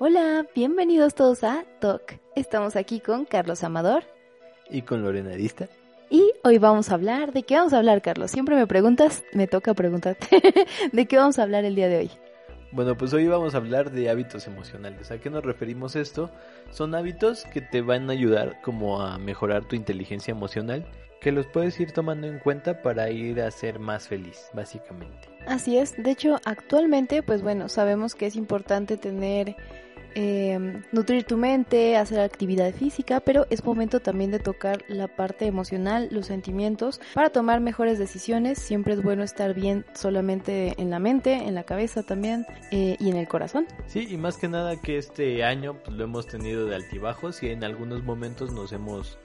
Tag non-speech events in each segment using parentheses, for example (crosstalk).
Hola, bienvenidos todos a Talk. Estamos aquí con Carlos Amador. Y con Lorena Arista. Y hoy vamos a hablar, ¿de qué vamos a hablar, Carlos? Siempre me preguntas, me toca preguntarte, (laughs) ¿de qué vamos a hablar el día de hoy? Bueno, pues hoy vamos a hablar de hábitos emocionales. ¿A qué nos referimos esto? Son hábitos que te van a ayudar como a mejorar tu inteligencia emocional, que los puedes ir tomando en cuenta para ir a ser más feliz, básicamente. Así es, de hecho actualmente pues bueno, sabemos que es importante tener eh, nutrir tu mente, hacer actividad física, pero es momento también de tocar la parte emocional, los sentimientos, para tomar mejores decisiones. Siempre es bueno estar bien solamente en la mente, en la cabeza también eh, y en el corazón. Sí, y más que nada que este año pues, lo hemos tenido de altibajos y en algunos momentos nos hemos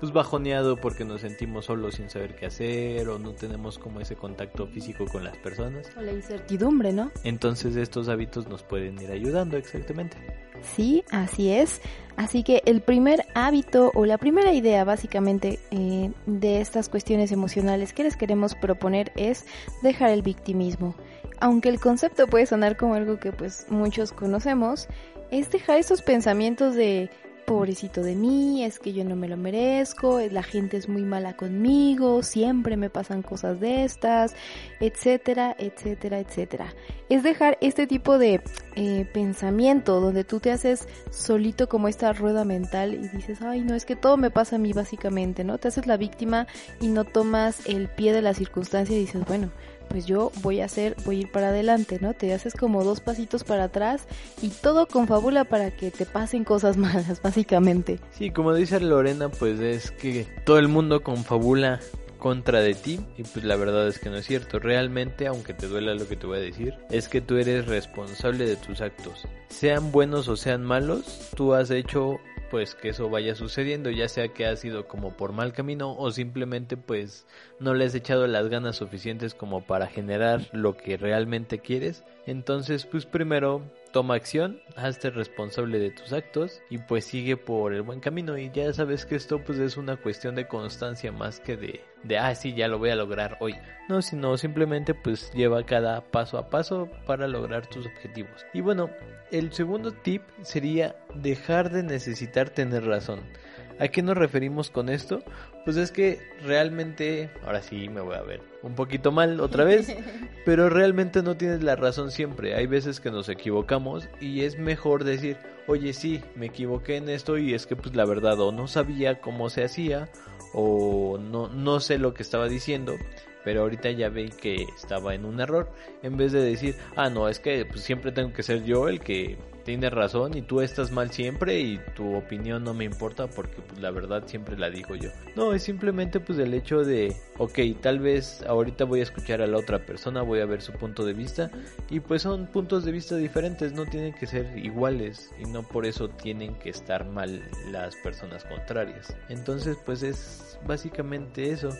pues bajoneado porque nos sentimos solos sin saber qué hacer o no tenemos como ese contacto físico con las personas. O la incertidumbre, ¿no? Entonces estos hábitos nos pueden ir ayudando exactamente. Sí, así es. Así que el primer hábito o la primera idea básicamente eh, de estas cuestiones emocionales que les queremos proponer es dejar el victimismo. Aunque el concepto puede sonar como algo que pues muchos conocemos, es dejar esos pensamientos de pobrecito de mí, es que yo no me lo merezco, la gente es muy mala conmigo, siempre me pasan cosas de estas, etcétera, etcétera, etcétera. Es dejar este tipo de eh, pensamiento donde tú te haces solito como esta rueda mental y dices, ay no, es que todo me pasa a mí básicamente, ¿no? Te haces la víctima y no tomas el pie de la circunstancia y dices, bueno, pues yo voy a hacer, voy a ir para adelante, ¿no? Te haces como dos pasitos para atrás y todo confabula para que te pasen cosas (laughs) malas, básicamente. Sí, como dice Lorena, pues es que todo el mundo confabula contra de ti y pues la verdad es que no es cierto. Realmente, aunque te duela lo que te voy a decir, es que tú eres responsable de tus actos. Sean buenos o sean malos, tú has hecho pues que eso vaya sucediendo, ya sea que ha sido como por mal camino o simplemente pues no le has echado las ganas suficientes como para generar lo que realmente quieres. Entonces pues primero toma acción, hazte responsable de tus actos y pues sigue por el buen camino y ya sabes que esto pues es una cuestión de constancia más que de, de ah sí ya lo voy a lograr hoy. No, sino simplemente pues lleva cada paso a paso para lograr tus objetivos. Y bueno, el segundo tip sería dejar de necesitar tener razón. ¿A qué nos referimos con esto? Pues es que realmente, ahora sí me voy a ver un poquito mal otra vez, (laughs) pero realmente no tienes la razón siempre. Hay veces que nos equivocamos y es mejor decir, oye sí, me equivoqué en esto y es que pues la verdad o no sabía cómo se hacía o no, no sé lo que estaba diciendo pero ahorita ya ve que estaba en un error. En vez de decir ah no es que pues, siempre tengo que ser yo el que tiene razón y tú estás mal siempre y tu opinión no me importa porque pues, la verdad siempre la digo yo. No es simplemente pues el hecho de ok tal vez ahorita voy a escuchar a la otra persona voy a ver su punto de vista y pues son puntos de vista diferentes no tienen que ser iguales y no por eso tienen que estar mal las personas contrarias. Entonces pues es básicamente eso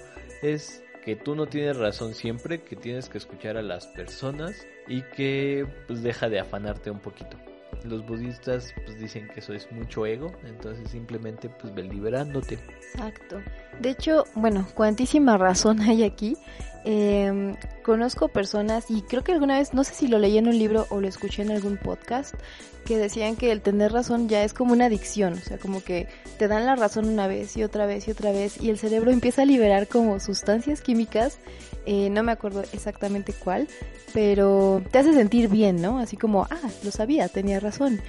es que tú no tienes razón siempre, que tienes que escuchar a las personas y que pues deja de afanarte un poquito. Los budistas pues dicen que eso es mucho ego, entonces simplemente pues liberándote. Exacto. De hecho, bueno, cuantísima razón (laughs) hay aquí. Eh, conozco personas y creo que alguna vez, no sé si lo leí en un libro o lo escuché en algún podcast, que decían que el tener razón ya es como una adicción, o sea, como que te dan la razón una vez y otra vez y otra vez y el cerebro empieza a liberar como sustancias químicas, eh, no me acuerdo exactamente cuál, pero te hace sentir bien, ¿no? Así como, ah, lo sabía, tenía razón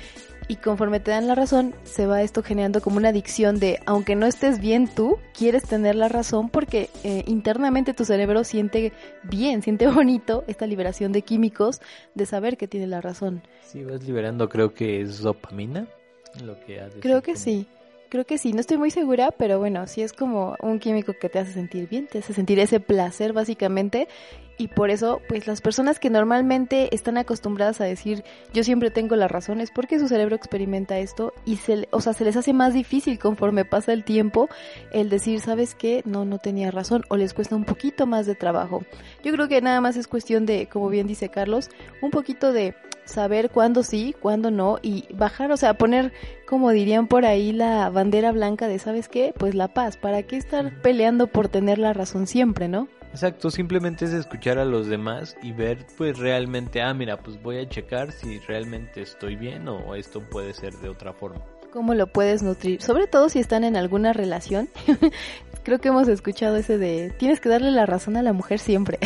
y conforme te dan la razón, se va esto generando como una adicción de, aunque no estés bien tú, quieres tener la razón porque eh, internamente tu cerebro siente bien, siente (laughs) bonito esta liberación de químicos de saber que tiene la razón. Sí, vas liberando, creo que es dopamina, lo que Creo que sí. Creo que sí, no estoy muy segura, pero bueno, sí es como un químico que te hace sentir bien, te hace sentir ese placer básicamente y por eso pues las personas que normalmente están acostumbradas a decir yo siempre tengo la razón es porque su cerebro experimenta esto y se, o sea, se les hace más difícil conforme pasa el tiempo el decir, ¿sabes qué? No, no tenía razón o les cuesta un poquito más de trabajo. Yo creo que nada más es cuestión de, como bien dice Carlos, un poquito de saber cuándo sí, cuándo no y bajar, o sea, poner, como dirían por ahí, la bandera blanca de, ¿sabes qué? Pues la paz, ¿para qué estar peleando por tener la razón siempre, no? Exacto, simplemente es escuchar a los demás y ver pues realmente, ah, mira, pues voy a checar si realmente estoy bien o esto puede ser de otra forma. ¿Cómo lo puedes nutrir? Sobre todo si están en alguna relación. (laughs) Creo que hemos escuchado ese de tienes que darle la razón a la mujer siempre.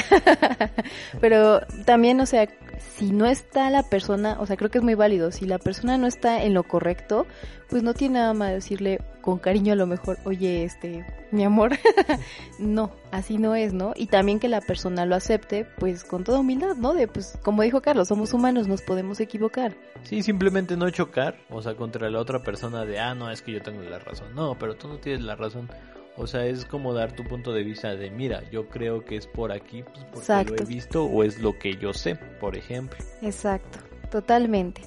(laughs) Pero también, o sea, si no está la persona, o sea, creo que es muy válido, si la persona no está en lo correcto, pues no tiene nada más decirle con cariño a lo mejor, oye, este, mi amor, (laughs) no, así no es, ¿no? Y también que la persona lo acepte, pues con toda humildad, ¿no? De, pues, como dijo Carlos, somos humanos, nos podemos equivocar. Sí, simplemente no chocar, o sea, contra la otra persona de, ah, no, es que yo tengo la razón. No, pero tú no tienes la razón. O sea, es como dar tu punto de vista de, mira, yo creo que es por aquí, pues porque lo he visto o es lo que yo sé, por ejemplo. Exacto, totalmente.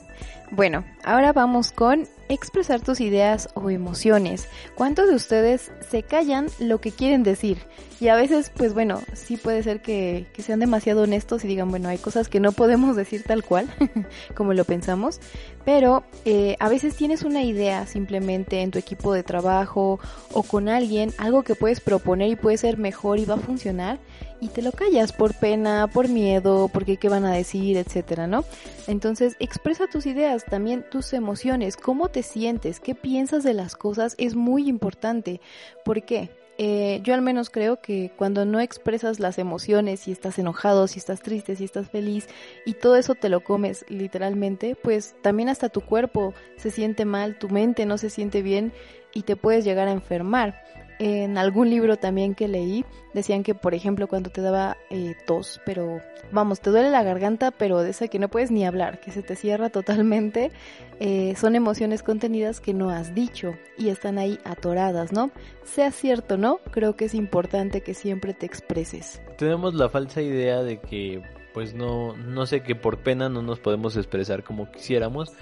Bueno, ahora vamos con expresar tus ideas o emociones. ¿Cuántos de ustedes se callan lo que quieren decir? Y a veces, pues bueno, sí puede ser que, sean demasiado honestos y digan, bueno, hay cosas que no podemos decir tal cual, (laughs) como lo pensamos, pero eh, a veces tienes una idea simplemente en tu equipo de trabajo o con alguien, algo que puedes proponer y puede ser mejor y va a funcionar y te lo callas por pena, por miedo, porque qué van a decir, etcétera, ¿no? Entonces, expresa tus ideas, también tus emociones, cómo te sientes, qué piensas de las cosas es muy importante. ¿Por qué? Eh, yo al menos creo que cuando no expresas las emociones, si estás enojado, si estás triste, si estás feliz y todo eso te lo comes literalmente, pues también hasta tu cuerpo se siente mal, tu mente no se siente bien y te puedes llegar a enfermar en algún libro también que leí decían que por ejemplo cuando te daba eh, tos pero vamos te duele la garganta pero de esa que no puedes ni hablar que se te cierra totalmente eh, son emociones contenidas que no has dicho y están ahí atoradas no sea cierto no creo que es importante que siempre te expreses. Tenemos la falsa idea de que pues no no sé que por pena no nos podemos expresar como quisiéramos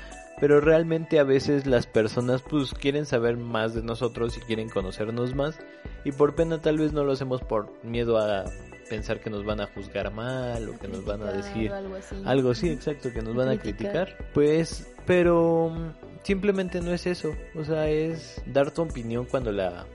pero realmente a veces las personas pues quieren saber más de nosotros y quieren conocernos más y por pena tal vez no lo hacemos por miedo a pensar que nos van a juzgar mal o que nos van a decir algo así. algo exacto que nos van a criticar pues pero simplemente no es eso o sea es dar tu opinión cuando la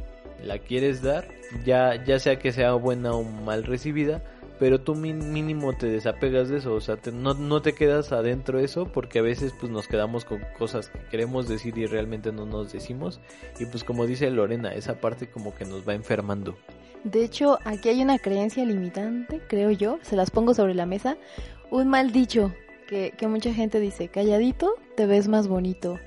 la quieres dar ya ya sea que sea buena o mal recibida pero tú mínimo te desapegas de eso, o sea, no, no, te quedas adentro de eso porque a veces pues nos quedamos con cosas que queremos decir y realmente no nos decimos y pues como dice Lorena, esa parte como que nos va enfermando. De hecho, aquí hay una creencia limitante, creo yo, se las pongo sobre la mesa, un mal dicho que, que mucha gente dice, calladito te ves más bonito.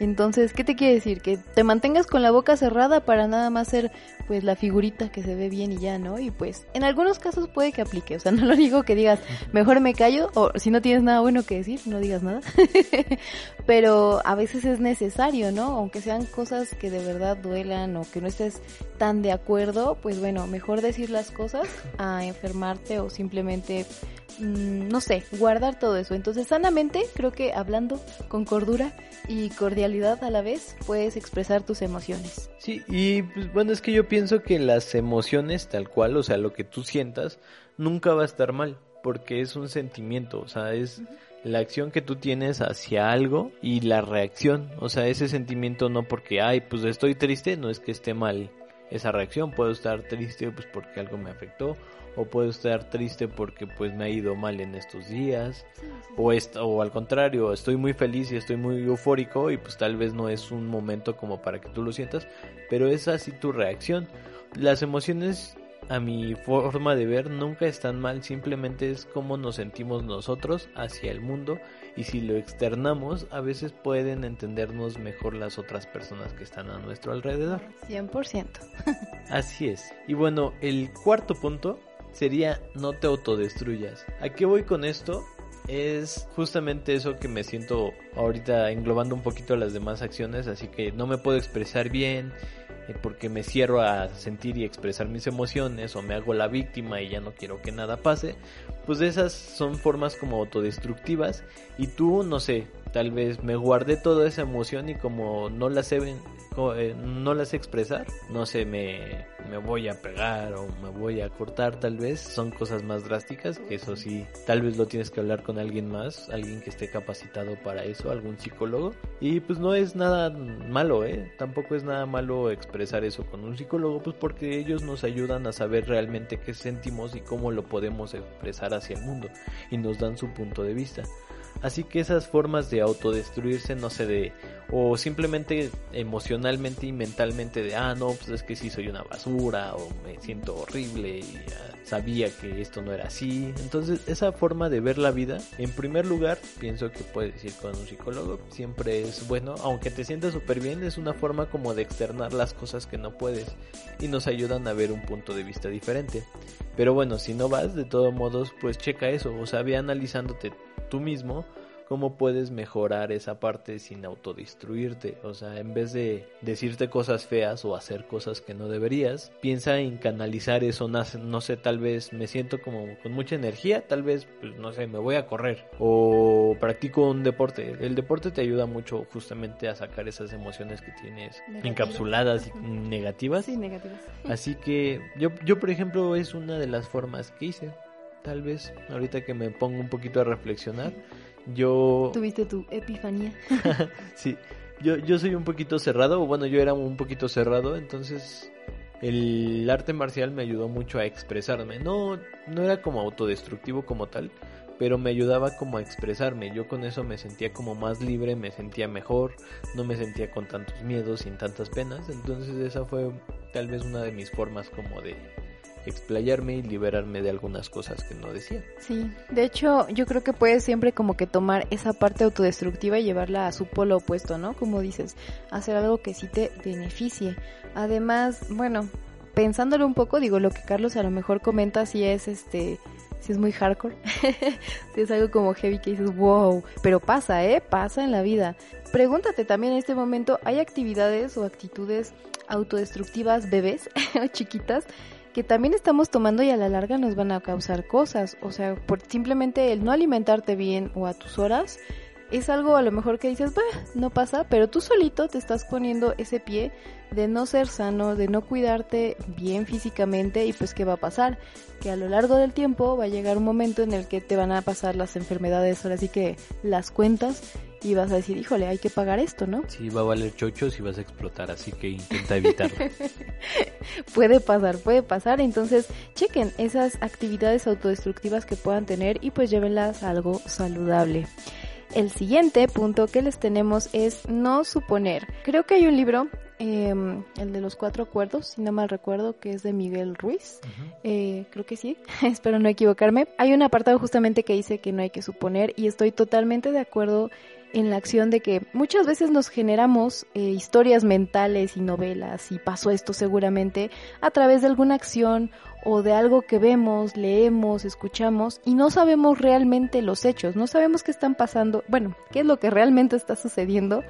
Entonces, ¿qué te quiere decir? Que te mantengas con la boca cerrada para nada más ser pues la figurita que se ve bien y ya, ¿no? Y pues en algunos casos puede que aplique, o sea, (laughs) no lo digo que digas, mejor me callo o si no tienes nada bueno que decir, no digas nada. (laughs) Pero a veces es necesario, ¿no? Aunque sean cosas que de verdad duelan o que no estés tan de acuerdo, pues bueno, mejor decir las cosas a enfermarte o simplemente Mm, no sé, guardar todo eso. Entonces, sanamente, creo que hablando con cordura y cordialidad a la vez, puedes expresar tus emociones. Sí, y pues, bueno, es que yo pienso que las emociones tal cual, o sea, lo que tú sientas, nunca va a estar mal, porque es un sentimiento, o sea, es la acción que tú tienes hacia algo y la reacción, o sea, ese sentimiento no porque, ay, pues estoy triste, no es que esté mal esa reacción, puedo estar triste pues porque algo me afectó o puedo estar triste porque pues me ha ido mal en estos días o o al contrario estoy muy feliz y estoy muy eufórico y pues tal vez no es un momento como para que tú lo sientas pero es así tu reacción. Las emociones a mi forma de ver nunca están mal simplemente es como nos sentimos nosotros hacia el mundo y si lo externamos a veces pueden entendernos mejor las otras personas que están a nuestro alrededor. 100% así es. Y bueno el cuarto punto sería no te autodestruyas. ¿A qué voy con esto? Es justamente eso que me siento ahorita englobando un poquito las demás acciones, así que no me puedo expresar bien eh, porque me cierro a sentir y expresar mis emociones o me hago la víctima y ya no quiero que nada pase, pues esas son formas como autodestructivas y tú, no sé, tal vez me guardé toda esa emoción y como no la sé, eh, no la expresar, no sé, me, me voy a pegar o me voy a cortar tal vez, son cosas más drásticas, que eso sí, tal vez lo tienes que hablar con alguien más, alguien que esté capacitado para eso, algún psicólogo, y pues no es nada malo, ¿eh? Tampoco es nada malo expresar eso con un psicólogo, pues porque ellos nos ayudan a saber realmente qué sentimos y cómo lo podemos expresar hacia el mundo, y nos dan su punto de vista. Así que esas formas de autodestruirse, no sé, de, o simplemente emocionalmente y mentalmente de, ah, no, pues es que sí soy una basura, o me siento horrible, y sabía que esto no era así. Entonces, esa forma de ver la vida, en primer lugar, pienso que puedes ir con un psicólogo, siempre es bueno, aunque te sientas súper bien, es una forma como de externar las cosas que no puedes, y nos ayudan a ver un punto de vista diferente. Pero bueno, si no vas, de todos modos, pues checa eso, o sea, ve analizándote tú mismo cómo puedes mejorar esa parte sin autodestruirte. O sea, en vez de decirte cosas feas o hacer cosas que no deberías, piensa en canalizar eso. No sé, tal vez me siento como con mucha energía, tal vez, pues, no sé, me voy a correr o practico un deporte. El deporte te ayuda mucho justamente a sacar esas emociones que tienes encapsuladas y negativas. Sí, negativas. (laughs) Así que yo, yo, por ejemplo, es una de las formas que hice tal vez, ahorita que me pongo un poquito a reflexionar, yo... Tuviste tu epifanía. (laughs) sí, yo, yo soy un poquito cerrado, o bueno, yo era un poquito cerrado, entonces el arte marcial me ayudó mucho a expresarme. No, no era como autodestructivo como tal, pero me ayudaba como a expresarme. Yo con eso me sentía como más libre, me sentía mejor, no me sentía con tantos miedos, sin tantas penas. Entonces esa fue tal vez una de mis formas como de explayarme y liberarme de algunas cosas que no decía. Sí, de hecho yo creo que puedes siempre como que tomar esa parte autodestructiva y llevarla a su polo opuesto, ¿no? Como dices, hacer algo que sí te beneficie. Además, bueno, pensándolo un poco, digo, lo que Carlos a lo mejor comenta si es este si es muy hardcore, (laughs) si es algo como heavy que dices, wow, pero pasa, ¿eh? Pasa en la vida. Pregúntate también en este momento, ¿hay actividades o actitudes autodestructivas bebés (laughs) o chiquitas que también estamos tomando y a la larga nos van a causar cosas. O sea, por simplemente el no alimentarte bien o a tus horas es algo a lo mejor que dices, bah, no pasa, pero tú solito te estás poniendo ese pie de no ser sano, de no cuidarte bien físicamente y pues ¿qué va a pasar? Que a lo largo del tiempo va a llegar un momento en el que te van a pasar las enfermedades, ahora sí que las cuentas y vas a decir, híjole, hay que pagar esto, ¿no? Sí, va a valer chochos y vas a explotar, así que intenta evitarlo. (laughs) puede pasar, puede pasar, entonces chequen esas actividades autodestructivas que puedan tener y pues llévenlas a algo saludable. El siguiente punto que les tenemos es no suponer. Creo que hay un libro, em, el de los cuatro acuerdos, si no mal recuerdo, que es de Miguel Ruiz. Eh, creo que sí, (laughs) espero no equivocarme. Hay un apartado justamente que dice que no hay que suponer y estoy totalmente de acuerdo en la acción de que muchas veces nos generamos eh, historias mentales y novelas y pasó esto seguramente a través de alguna acción o de algo que vemos, leemos, escuchamos y no sabemos realmente los hechos, no sabemos qué están pasando, bueno, qué es lo que realmente está sucediendo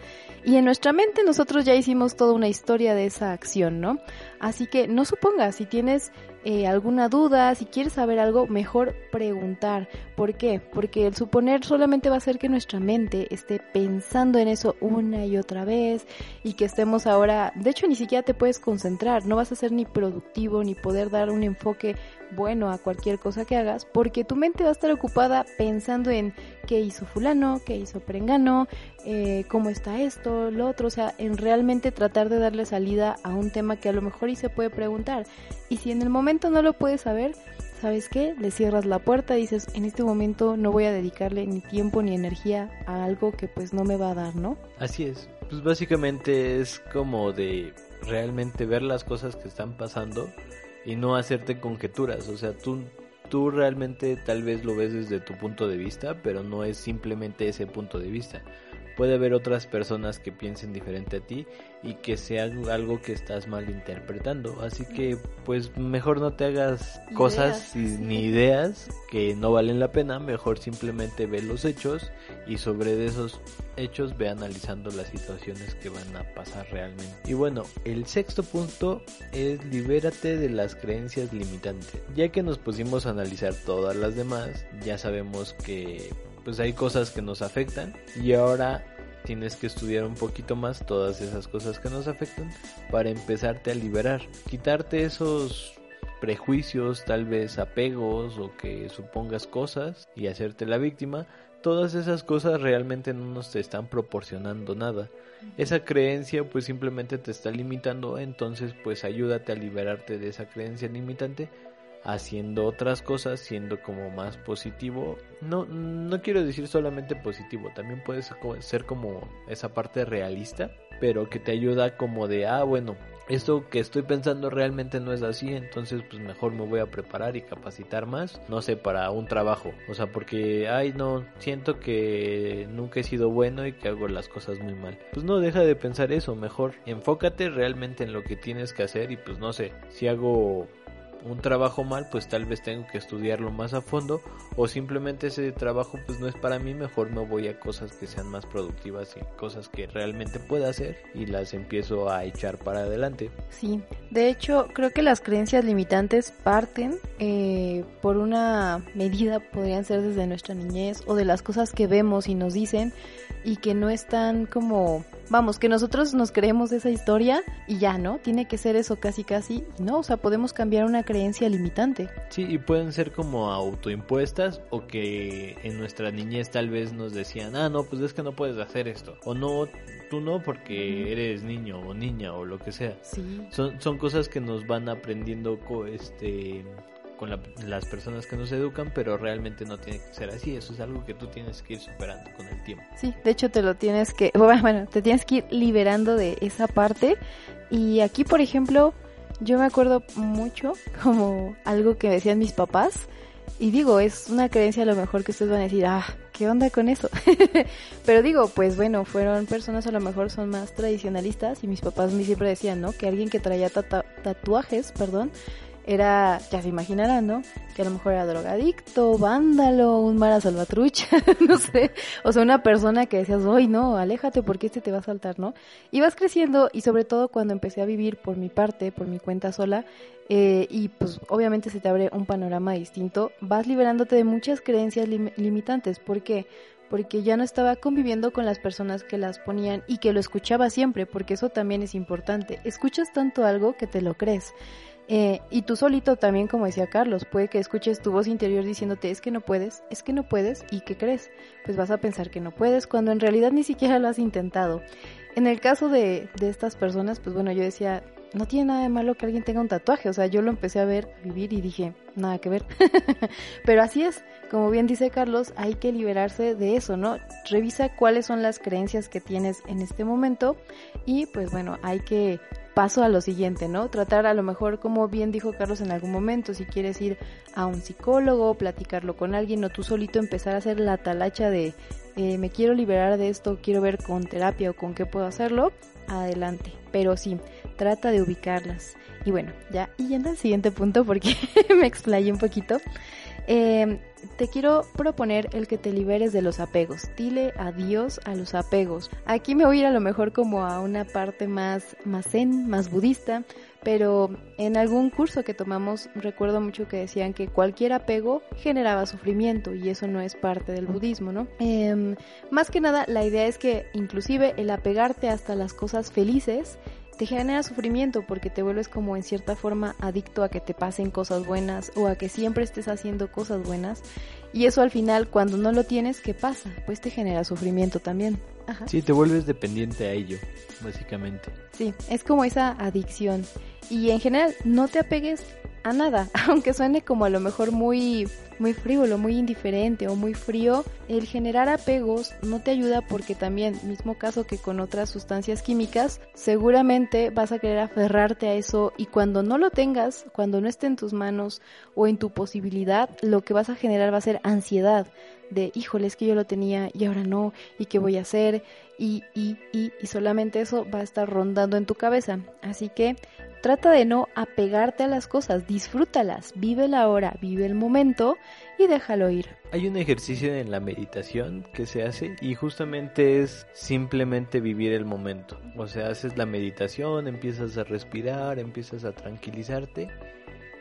y en nuestra mente nosotros ya hicimos toda una historia de esa acción, ¿no? Así que no supongas, si tienes eh, alguna duda, si quieres saber algo, mejor preguntar. ¿Por qué? Porque el suponer solamente va a hacer que nuestra mente esté pensando en eso una y otra vez y que estemos ahora, de hecho ni siquiera te puedes concentrar, no vas a ser ni productivo ni poder dar un enfoque bueno a cualquier cosa que hagas porque tu mente va a estar ocupada pensando en qué hizo fulano, qué hizo perengano, eh, cómo está esto, lo otro, o sea, en realmente tratar de darle salida a un tema que a lo mejor y se puede preguntar. Y si en el momento no lo puedes saber, ¿sabes qué? Le cierras la puerta y dices, en este momento no voy a dedicarle ni tiempo ni energía a algo que pues no me va a dar, ¿no? Así es. Pues básicamente es como de realmente ver las cosas que están pasando y no hacerte conjeturas. O sea, tú, tú realmente tal vez lo ves desde tu punto de vista, pero no es simplemente ese punto de vista puede haber otras personas que piensen diferente a ti y que sea algo que estás mal interpretando. Así que pues mejor no te hagas cosas ni ideas que no valen la pena, mejor simplemente ve los hechos y sobre esos hechos ve analizando las situaciones que van a pasar realmente. Y bueno, el sexto punto es libérate de las creencias limitantes. Ya que nos pusimos a analizar todas las demás, ya sabemos que pues hay cosas que nos afectan y ahora tienes que estudiar un poquito más todas esas cosas que nos afectan para empezarte a liberar, quitarte esos prejuicios, tal vez apegos o que supongas cosas y hacerte la víctima, todas esas cosas realmente no nos te están proporcionando nada. Esa creencia pues simplemente te está limitando, entonces pues ayúdate a liberarte de esa creencia limitante haciendo otras cosas, siendo como más positivo. No, no quiero decir solamente positivo, también puede ser como esa parte realista, pero que te ayuda como de, ah, bueno, esto que estoy pensando realmente no es así, entonces pues mejor me voy a preparar y capacitar más, no sé, para un trabajo, o sea, porque, ay, no, siento que nunca he sido bueno y que hago las cosas muy mal. Pues no, deja de pensar eso, mejor enfócate realmente en lo que tienes que hacer y pues no sé, si hago un trabajo mal, pues tal vez tengo que estudiarlo más a fondo o simplemente ese trabajo pues no es para mí, mejor me voy a cosas que sean más productivas y cosas que realmente pueda hacer y las empiezo a echar para adelante. Sí, de hecho creo que las creencias limitantes parten eh, por una medida, podrían ser desde nuestra niñez o de las cosas que vemos y nos dicen y que no están como vamos, que nosotros nos creemos esa historia y ya, ¿no? Tiene que ser eso casi casi, ¿no? O sea, podemos cambiar una creencia limitante. Sí, y pueden ser como autoimpuestas o que en nuestra niñez tal vez nos decían, ah, no, pues es que no puedes hacer esto. O no, tú no porque eres niño o niña o lo que sea. Sí. Son, son cosas que nos van aprendiendo este con las personas que nos educan, pero realmente no tiene que ser así. Eso es algo que tú tienes que ir superando con el tiempo. Sí, de hecho te lo tienes que, bueno, te tienes que ir liberando de esa parte. Y aquí, por ejemplo, yo me acuerdo mucho (laughs) como algo que decían mis papás. Y digo, es una creencia a lo mejor que ustedes van a decir, ah, ¿qué onda con eso? (laughs) Pero digo, pues bueno, fueron personas a lo mejor son más tradicionalistas y mis papás me siempre decían, ¿no? Que alguien que traía tatuajes, perdón, era, ya se imaginarán, ¿no? Que a lo mejor era drogadicto, vándalo, un mara salvatrucha, (laughs) no sé. O sea, una persona que decías, hoy no, aléjate porque este te va a saltar, ¿no? Y vas creciendo y sobre todo cuando empecé a vivir por mi parte, por mi cuenta sola, eh, y pues obviamente se te abre un panorama distinto, vas liberándote de muchas creencias limitantes. ¿Por qué? Porque ya no estaba conviviendo con las personas que las ponían y que lo escuchaba siempre, porque eso también es importante. Escuchas tanto algo que te lo crees. Eh, y tú solito también, como decía Carlos, puede que escuches tu voz interior diciéndote es que no puedes, es que no puedes, ¿y qué crees? Pues vas a pensar que no puedes cuando en realidad ni siquiera lo has intentado. En el caso de, de estas personas, pues bueno, yo decía, no tiene nada de malo que alguien tenga un tatuaje, o sea, yo lo empecé a ver, a vivir y dije, nada que ver. (laughs) Pero así es, como bien dice Carlos, hay que liberarse de eso, ¿no? Revisa cuáles son las creencias que tienes en este momento y pues bueno, hay que paso a lo siguiente, ¿no? Tratar a lo mejor, como bien dijo Carlos en algún momento, si quieres ir a un psicólogo, platicarlo con alguien o tú solito empezar a hacer la talacha de eh, me quiero liberar de esto, quiero ver con terapia o con qué puedo hacerlo, adelante. Pero sí, trata de ubicarlas. Y bueno, ya yendo al siguiente punto porque (laughs) me explayé un poquito. Eh, te quiero proponer el que te liberes de los apegos. Dile adiós a los apegos. Aquí me voy a ir a lo mejor como a una parte más, más zen, más budista, pero en algún curso que tomamos recuerdo mucho que decían que cualquier apego generaba sufrimiento y eso no es parte del budismo, ¿no? Em, más que nada, la idea es que inclusive el apegarte hasta las cosas felices te genera sufrimiento porque te vuelves como en cierta forma adicto a que te pasen cosas buenas o a que siempre estés haciendo cosas buenas y eso al final cuando no lo tienes, ¿qué pasa? Pues te genera sufrimiento también. Ajá. Sí, te vuelves dependiente a ello, básicamente. Sí, es como esa adicción y en general no te apegues a nada, (laughs) aunque suene como a lo mejor muy muy frívolo, muy indiferente o muy frío, el generar apegos no te ayuda porque también, mismo caso que con otras sustancias químicas, seguramente vas a querer aferrarte a eso y cuando no lo tengas, cuando no esté en tus manos o en tu posibilidad, lo que vas a generar va a ser ansiedad de, híjole, es que yo lo tenía y ahora no, y qué voy a hacer, y, y, y, y solamente eso va a estar rondando en tu cabeza. Así que Trata de no apegarte a las cosas, disfrútalas, vive la hora, vive el momento y déjalo ir. Hay un ejercicio en la meditación que se hace y justamente es simplemente vivir el momento. O sea, haces la meditación, empiezas a respirar, empiezas a tranquilizarte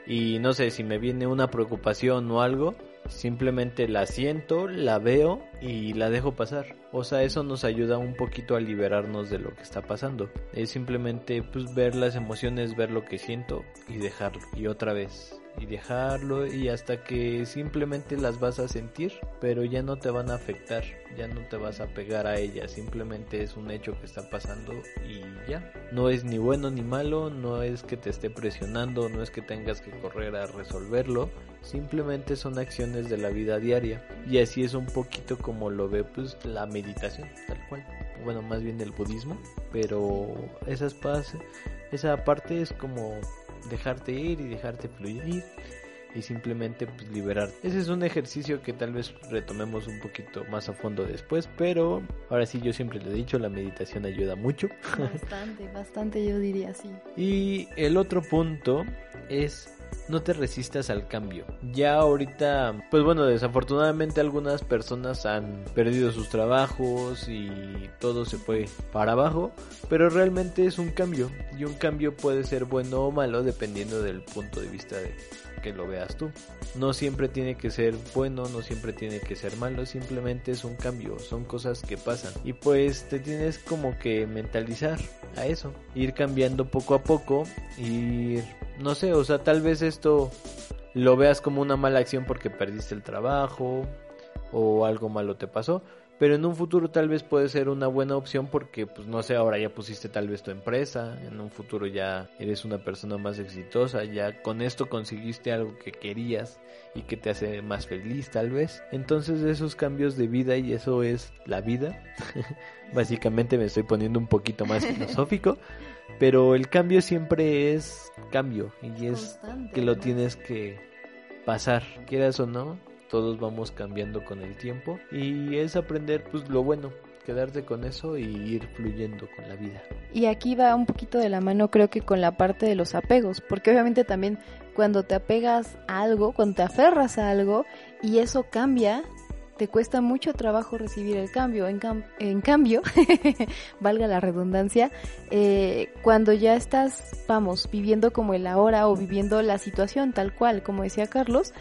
y no sé si me viene una preocupación o algo, Simplemente la siento, la veo y la dejo pasar. O sea, eso nos ayuda un poquito a liberarnos de lo que está pasando. Es simplemente pues ver las emociones, ver lo que siento y dejarlo. Y otra vez, y dejarlo y hasta que simplemente las vas a sentir, pero ya no te van a afectar, ya no te vas a pegar a ellas, simplemente es un hecho que está pasando y ya. No es ni bueno ni malo, no es que te esté presionando, no es que tengas que correr a resolverlo, simplemente son acciones de la vida diaria y así es un poquito como lo ve pues la meditación, tal cual. Bueno, más bien el budismo, pero esas paz, esa parte es como dejarte ir y dejarte fluir y simplemente pues, liberar. Ese es un ejercicio que tal vez retomemos un poquito más a fondo después, pero ahora sí yo siempre le he dicho, la meditación ayuda mucho. Bastante, bastante yo diría así. Y el otro punto es no te resistas al cambio. Ya ahorita, pues bueno, desafortunadamente algunas personas han perdido sus trabajos y todo se fue para abajo, pero realmente es un cambio y un cambio puede ser bueno o malo dependiendo del punto de vista de que lo veas tú. No siempre tiene que ser bueno, no siempre tiene que ser malo, simplemente es un cambio, son cosas que pasan. Y pues te tienes como que mentalizar a eso, ir cambiando poco a poco, ir no sé, o sea, tal vez esto lo veas como una mala acción porque perdiste el trabajo o algo malo te pasó, pero en un futuro tal vez puede ser una buena opción porque pues no sé, ahora ya pusiste tal vez tu empresa, en un futuro ya eres una persona más exitosa, ya con esto conseguiste algo que querías y que te hace más feliz tal vez. Entonces esos cambios de vida y eso es la vida. (laughs) Básicamente me estoy poniendo un poquito más (laughs) filosófico, pero el cambio siempre es cambio y es que lo tienes que pasar, quieras o no, todos vamos cambiando con el tiempo y es aprender pues lo bueno, quedarte con eso y ir fluyendo con la vida. Y aquí va un poquito de la mano creo que con la parte de los apegos, porque obviamente también cuando te apegas a algo, cuando te aferras a algo y eso cambia, te cuesta mucho trabajo recibir el cambio. En, en cambio, (laughs) valga la redundancia, eh, cuando ya estás, vamos, viviendo como el ahora o viviendo la situación tal cual, como decía Carlos,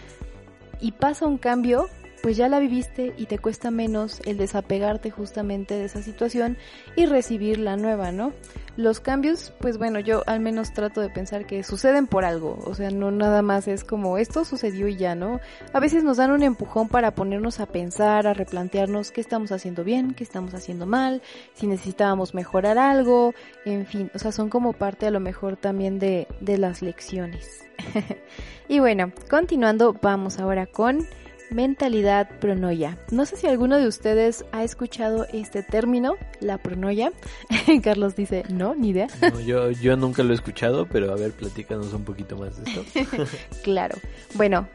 y pasa un cambio, pues ya la viviste y te cuesta menos el desapegarte justamente de esa situación y recibir la nueva, ¿no? Los cambios, pues bueno, yo al menos trato de pensar que suceden por algo, o sea, no nada más es como esto sucedió y ya, ¿no? A veces nos dan un empujón para ponernos a pensar, a replantearnos qué estamos haciendo bien, qué estamos haciendo mal, si necesitábamos mejorar algo, en fin, o sea, son como parte a lo mejor también de, de las lecciones. (laughs) y bueno, continuando, vamos ahora con mentalidad pronoia. No sé si alguno de ustedes ha escuchado este término, la pronoia. (laughs) Carlos dice, no, ni idea. yo, yo nunca lo he escuchado, pero a ver, platícanos un poquito más de esto. (laughs) claro. Bueno,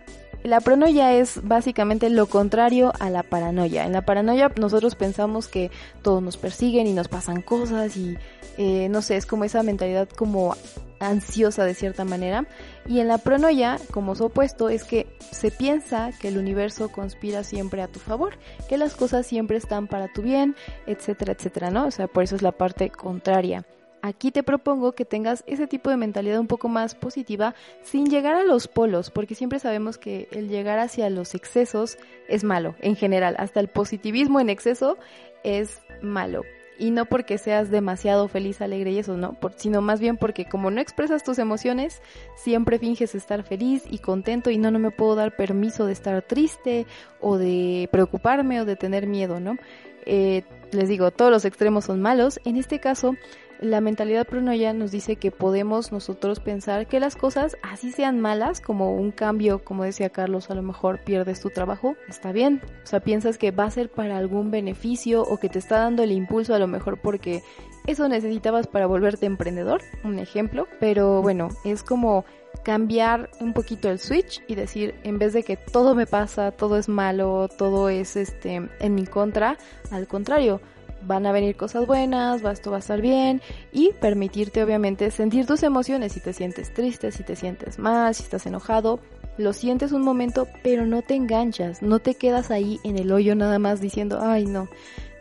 la pronoia es básicamente lo contrario a la paranoia. En la paranoia nosotros pensamos que todos nos persiguen y nos pasan cosas y eh, no sé, es como esa mentalidad como ansiosa de cierta manera. Y en la pronoia, como su opuesto, es que se piensa que el universo conspira siempre a tu favor, que las cosas siempre están para tu bien, etcétera, etcétera, ¿no? O sea, por eso es la parte contraria. Aquí te propongo que tengas ese tipo de mentalidad un poco más positiva sin llegar a los polos, porque siempre sabemos que el llegar hacia los excesos es malo en general, hasta el positivismo en exceso es malo y no porque seas demasiado feliz, alegre y eso, no, sino más bien porque como no expresas tus emociones, siempre finges estar feliz y contento y no, no me puedo dar permiso de estar triste o de preocuparme o de tener miedo, ¿no? Eh, les digo, todos los extremos son malos. En este caso, la mentalidad pronoya nos dice que podemos nosotros pensar que las cosas así sean malas, como un cambio, como decía Carlos, a lo mejor pierdes tu trabajo, está bien. O sea, piensas que va a ser para algún beneficio o que te está dando el impulso a lo mejor porque eso necesitabas para volverte emprendedor, un ejemplo. Pero bueno, es como cambiar un poquito el switch y decir, en vez de que todo me pasa, todo es malo, todo es este en mi contra, al contrario, van a venir cosas buenas, esto va a estar bien y permitirte obviamente sentir tus emociones, si te sientes triste, si te sientes mal, si estás enojado, lo sientes un momento, pero no te enganchas, no te quedas ahí en el hoyo nada más diciendo, ay no,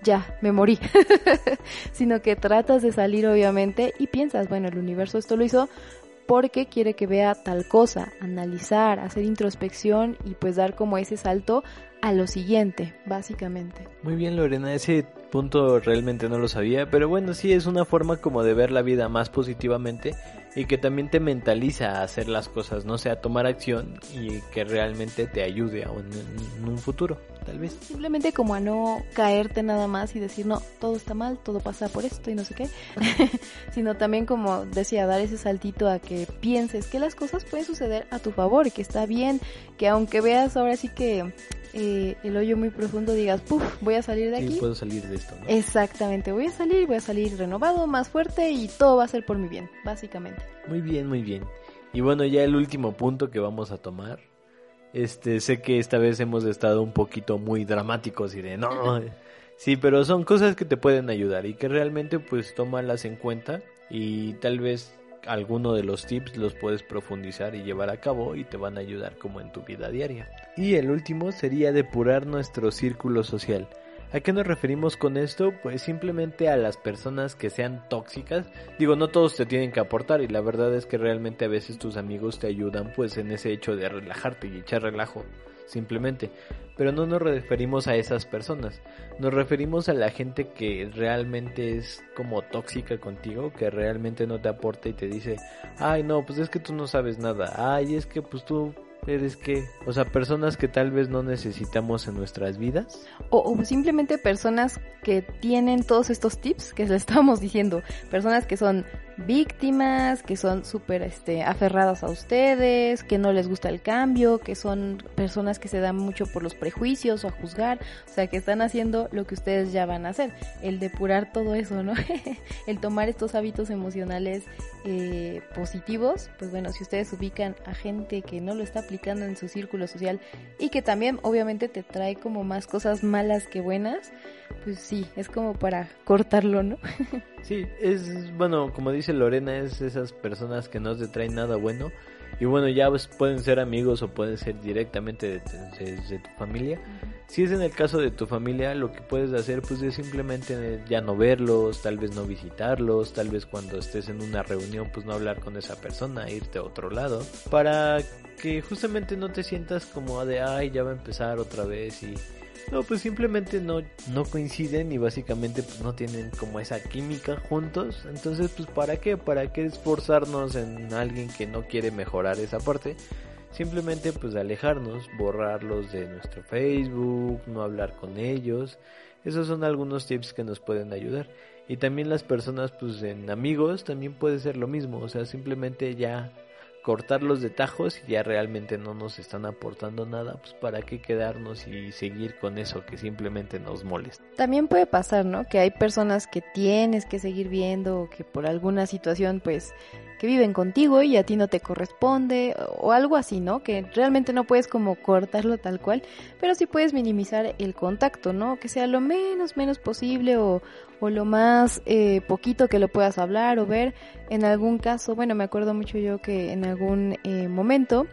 ya, me morí, (laughs) sino que tratas de salir obviamente y piensas, bueno, el universo esto lo hizo porque quiere que vea tal cosa, analizar, hacer introspección y pues dar como ese salto a lo siguiente, básicamente. Muy bien, Lorena, ese punto realmente no lo sabía, pero bueno, sí es una forma como de ver la vida más positivamente y que también te mentaliza a hacer las cosas, no sea tomar acción y que realmente te ayude a en un futuro, tal vez. Simplemente como a no caerte nada más y decir, no, todo está mal, todo pasa por esto y no sé qué, (laughs) sino también como decía, dar ese saltito a que pienses que las cosas pueden suceder a tu favor, que está bien, que aunque veas ahora sí que eh, el hoyo muy profundo digas, puff, voy a salir de aquí. Sí, puedo salir de esto. Exactamente, voy a salir, voy a salir renovado, más fuerte y todo va a ser por mi bien, básicamente. Muy bien, muy bien. Y bueno, ya el último punto que vamos a tomar. Este, sé que esta vez hemos estado un poquito muy dramáticos y de no. (laughs) Sí, pero son cosas que te pueden ayudar y que realmente pues tómalas en cuenta y tal vez alguno de los tips los puedes profundizar y llevar a cabo y te van a ayudar como en tu vida diaria. Y el último sería depurar nuestro círculo social. ¿A qué nos referimos con esto? Pues simplemente a las personas que sean tóxicas. Digo, no todos te tienen que aportar y la verdad es que realmente a veces tus amigos te ayudan pues en ese hecho de relajarte y echar relajo simplemente. Pero no nos referimos a esas personas, nos referimos a la gente que realmente es como tóxica contigo, que realmente no te aporta y te dice, ay no, pues es que tú no sabes nada, ay es que pues tú eres que, o sea, personas que tal vez no necesitamos en nuestras vidas. O, simplemente personas que tienen todos estos tips que les (laughs) estábamos diciendo, personas que son víctimas, que son súper este, aferradas a ustedes, que no les gusta el cambio, que son personas que se dan mucho por los prejuicios o a juzgar, o sea, que están haciendo lo que ustedes ya van a hacer, el depurar todo eso, ¿no? (laughs) el tomar estos hábitos emocionales eh, positivos, pues bueno, si ustedes ubican a gente que no lo está aplicando en su círculo social y que también obviamente te trae como más cosas malas que buenas, pues sí, es como para cortarlo, ¿no? (laughs) sí, es, bueno, como dice Lorena, es esas personas que no te traen nada bueno. Y bueno, ya pues, pueden ser amigos o pueden ser directamente de, tu familia. Si es en el caso de tu familia, lo que puedes hacer pues es simplemente ya no verlos, tal vez no visitarlos, tal vez cuando estés en una reunión pues no hablar con esa persona, irte a otro lado, para que justamente no te sientas como de, ay, ya va a empezar otra vez y no, pues simplemente no, no coinciden y básicamente pues no tienen como esa química juntos. Entonces, pues ¿para qué? ¿Para qué esforzarnos en alguien que no quiere mejorar esa parte? Simplemente pues alejarnos, borrarlos de nuestro Facebook, no hablar con ellos. Esos son algunos tips que nos pueden ayudar. Y también las personas pues en amigos también puede ser lo mismo. O sea, simplemente ya cortarlos de tajos y ya realmente no nos están aportando nada, pues para qué quedarnos y seguir con eso que simplemente nos molesta. También puede pasar, ¿no? Que hay personas que tienes que seguir viendo o que por alguna situación pues que viven contigo y a ti no te corresponde o algo así, ¿no? Que realmente no puedes como cortarlo tal cual, pero sí puedes minimizar el contacto, ¿no? Que sea lo menos, menos posible o, o lo más eh, poquito que lo puedas hablar o ver. En algún caso, bueno, me acuerdo mucho yo que en algún eh, momento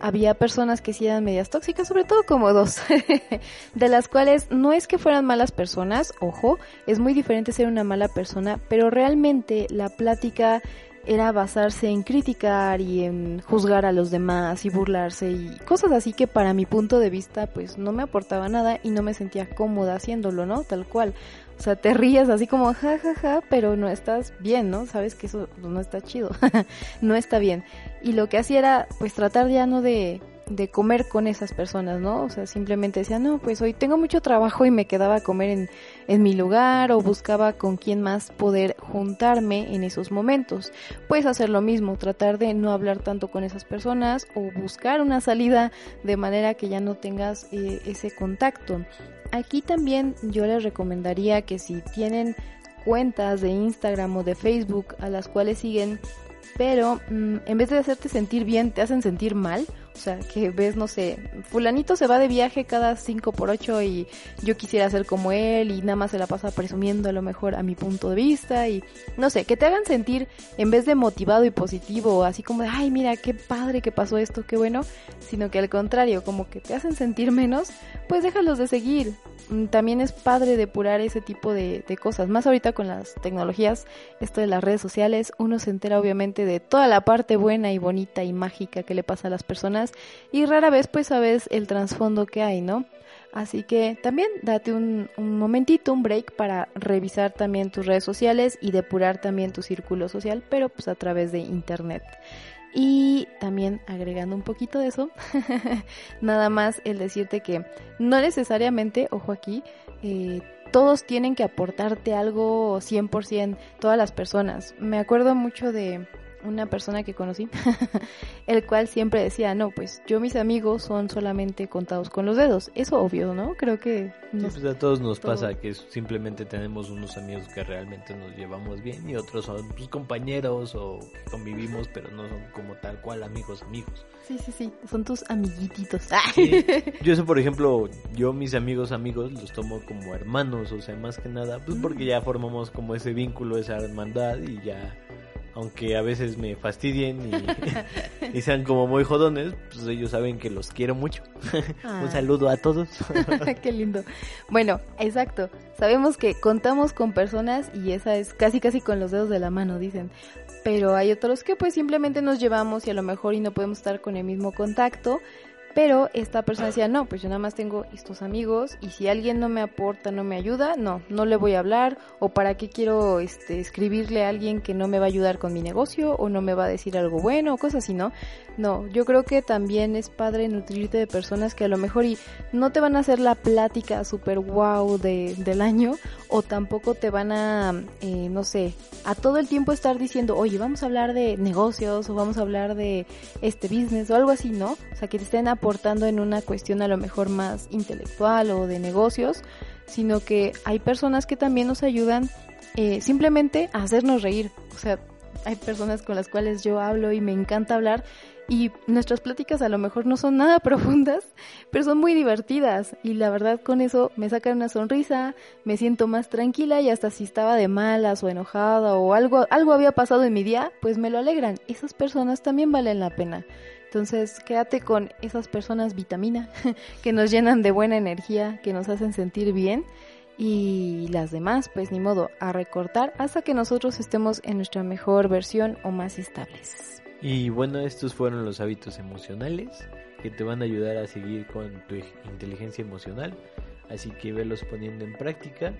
había personas que sí eran medias tóxicas, sobre todo como dos, (laughs) de las cuales no es que fueran malas personas, ojo, es muy diferente ser una mala persona, pero realmente la plática era basarse en criticar y en juzgar a los demás y burlarse y cosas así que para mi punto de vista pues no me aportaba nada y no me sentía cómoda haciéndolo, ¿no? Tal cual. O sea, te ríes así como ja ja ja, pero no estás bien, ¿no? Sabes que eso no está chido, (laughs) no está bien. Y lo que hacía era pues tratar ya no de de comer con esas personas, ¿no? O sea, simplemente decía, no, pues hoy tengo mucho trabajo y me quedaba a comer en, en mi lugar o buscaba con quién más poder juntarme en esos momentos. Puedes hacer lo mismo, tratar de no hablar tanto con esas personas o buscar una salida de manera que ya no tengas eh, ese contacto. Aquí también yo les recomendaría que si tienen cuentas de Instagram o de Facebook a las cuales siguen pero mm, en vez de hacerte sentir bien, te hacen sentir mal sea, que ves, no sé, fulanito se va de viaje cada 5 por 8 y yo quisiera ser como él y nada más se la pasa presumiendo a lo mejor a mi punto de vista y no sé, que te hagan sentir en vez de motivado y positivo, así como de, ay, mira, qué padre que pasó esto, qué bueno, sino que al contrario, como que te hacen sentir menos, pues déjalos de seguir. Mm, también es padre depurar ese tipo de cosas, más ahorita con las tecnologías, esto de las redes sociales, uno se entera obviamente de toda la parte buena y bonita y mágica que le pasa a las personas y rara vez pues sabes el trasfondo que hay, ¿no? Así que también date un, momentito, un break para revisar también tus redes sociales y depurar también tu círculo social, pero pues a través de internet. Y también agregando un poquito de eso, (laughs) nada más el decirte que no necesariamente, ojo aquí, eh, todos tienen que aportarte algo 100%, todas las personas. Me acuerdo mucho de una persona que conocí, (laughs) el cual siempre decía, no, pues yo mis amigos son solamente contados con los dedos. Eso obvio, ¿no? Creo que... Nos, sí, pues a todos nos pasa que simplemente tenemos unos amigos que realmente nos llevamos bien y otros son pues, compañeros o que convivimos, pero no son como tal cual amigos, amigos. Sí, sí, sí, son tus amiguititos. (laughs) Sí. Yo eso, por ejemplo, yo mis amigos, amigos, los tomo como hermanos, o sea, más que nada, pues porque ya formamos como ese vínculo, esa hermandad y ya aunque a veces me fastidien (laughs) y, sean como muy jodones, pues ellos saben que los quiero mucho. (laughs) Un ah. saludo a todos. (laughs) Qué lindo. Bueno, exacto. Sabemos que contamos con personas y esa es casi casi con los dedos de la mano, dicen. Pero hay otros que pues simplemente nos llevamos y a lo mejor y no podemos estar con el mismo contacto pero esta persona decía, no, pues yo nada más tengo estos amigos y si alguien no me aporta, no me ayuda, no, no le voy a hablar o para qué quiero este, escribirle a alguien que no me va a ayudar con mi negocio o no me va a decir algo bueno o cosas así, ¿no? No, yo creo que también es padre nutrirte de personas que a lo mejor y no te van a hacer la plática super wow de, del año o tampoco te van a, eh, no sé, a todo el tiempo estar diciendo, oye, vamos a hablar de negocios o vamos a hablar de este business o algo así, ¿no? O sea, que te estén aportando en una cuestión a lo mejor más intelectual o de negocios, sino que hay personas que también nos ayudan eh, simplemente a hacernos reír. O sea, hay personas con las cuales yo hablo y me encanta hablar y nuestras pláticas a lo mejor no son nada (laughs) profundas, pero son muy divertidas y la verdad con eso me sacan una sonrisa, me siento más tranquila y hasta si estaba de malas o enojada o algo algo había pasado en mi día, pues me lo alegran. Esas personas también valen la pena. Entonces, quédate con esas personas vitamina (laughs) que nos llenan de buena energía, que nos hacen sentir bien. Y las demás, pues ni modo, a recortar hasta que nosotros estemos en nuestra mejor versión o más estables. Y bueno, estos fueron los hábitos emocionales que te van a ayudar a seguir con tu inteligencia emocional, así que velos poniendo en práctica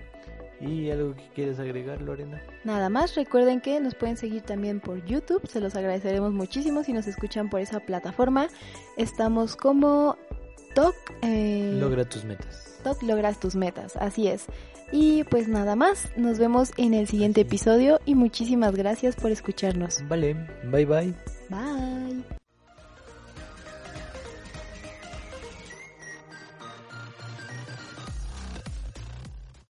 ¿Y algo que quieres agregar, Lorena? Nada más, recuerden que nos pueden seguir también por YouTube, se los agradeceremos muchísimo si nos escuchan por esa plataforma. Estamos como Toc... Eh... Logra tus metas. Toc Logras tus metas, así es. Y pues nada más, nos vemos en el siguiente episodio y muchísimas gracias por escucharnos. Vale, bye bye. Bye.